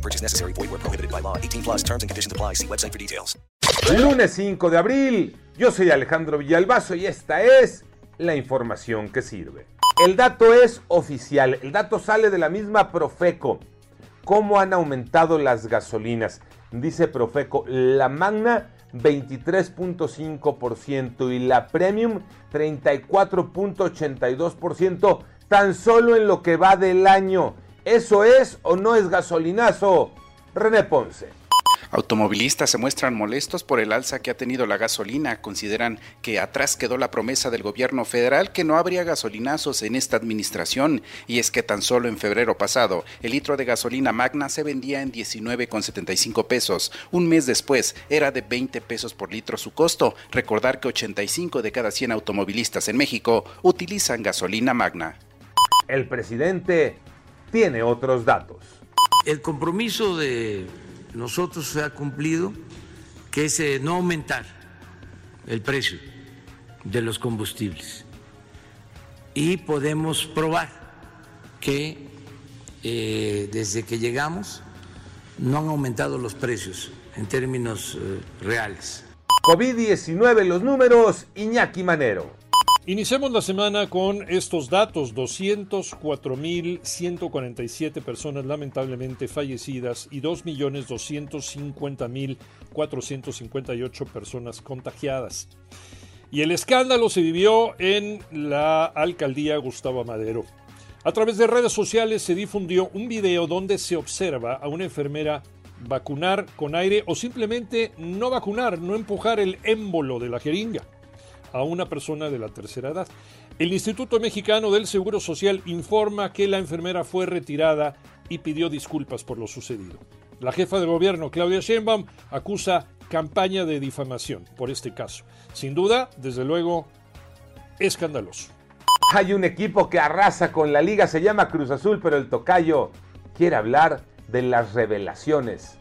Purchase necessary. Void where prohibited by law. 18 plus terms and conditions apply. See website for details. Lunes 5 de abril. Yo soy Alejandro Villalbazo y esta es la información que sirve. El dato es oficial. El dato sale de la misma Profeco. ¿Cómo han aumentado las gasolinas? Dice Profeco, la Magna 23.5% y la Premium 34.82% tan solo en lo que va del año. ¿Eso es o no es gasolinazo? René Ponce. Automovilistas se muestran molestos por el alza que ha tenido la gasolina. Consideran que atrás quedó la promesa del gobierno federal que no habría gasolinazos en esta administración. Y es que tan solo en febrero pasado, el litro de gasolina magna se vendía en 19,75 pesos. Un mes después era de 20 pesos por litro su costo. Recordar que 85 de cada 100 automovilistas en México utilizan gasolina magna. El presidente tiene otros datos. El compromiso de nosotros se ha cumplido, que es eh, no aumentar el precio de los combustibles. Y podemos probar que eh, desde que llegamos no han aumentado los precios en términos eh, reales. COVID-19, los números, Iñaki Manero. Iniciamos la semana con estos datos, 204.147 personas lamentablemente fallecidas y 2.250.458 personas contagiadas. Y el escándalo se vivió en la alcaldía Gustavo Madero. A través de redes sociales se difundió un video donde se observa a una enfermera vacunar con aire o simplemente no vacunar, no empujar el émbolo de la jeringa a una persona de la tercera edad. El Instituto Mexicano del Seguro Social informa que la enfermera fue retirada y pidió disculpas por lo sucedido. La jefa de gobierno, Claudia Sheinbaum, acusa campaña de difamación por este caso. Sin duda, desde luego, escandaloso. Hay un equipo que arrasa con la liga, se llama Cruz Azul, pero el tocayo quiere hablar de las revelaciones.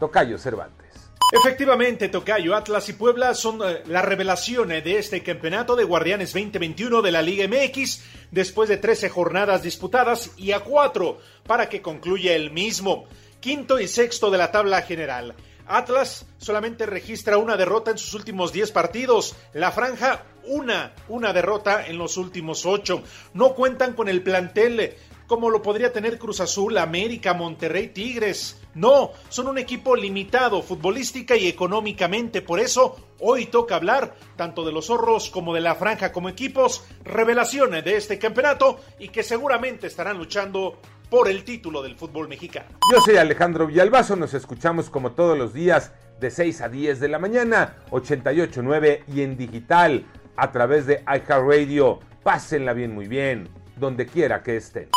Tocayo Cervantes. Efectivamente, Tocayo, Atlas y Puebla son eh, la revelación eh, de este campeonato de Guardianes 2021 de la Liga MX después de 13 jornadas disputadas y a 4 para que concluya el mismo. Quinto y sexto de la tabla general. Atlas solamente registra una derrota en sus últimos 10 partidos. La franja, una, una derrota en los últimos 8. No cuentan con el plantel como lo podría tener Cruz Azul, América, Monterrey, Tigres. No, son un equipo limitado futbolística y económicamente. Por eso, hoy toca hablar tanto de los zorros como de la franja como equipos, revelaciones de este campeonato y que seguramente estarán luchando por el título del fútbol mexicano. Yo soy Alejandro Villalbazo, nos escuchamos como todos los días de 6 a 10 de la mañana, 88.9 y en digital a través de iHeartRadio. Pásenla bien, muy bien, donde quiera que estén.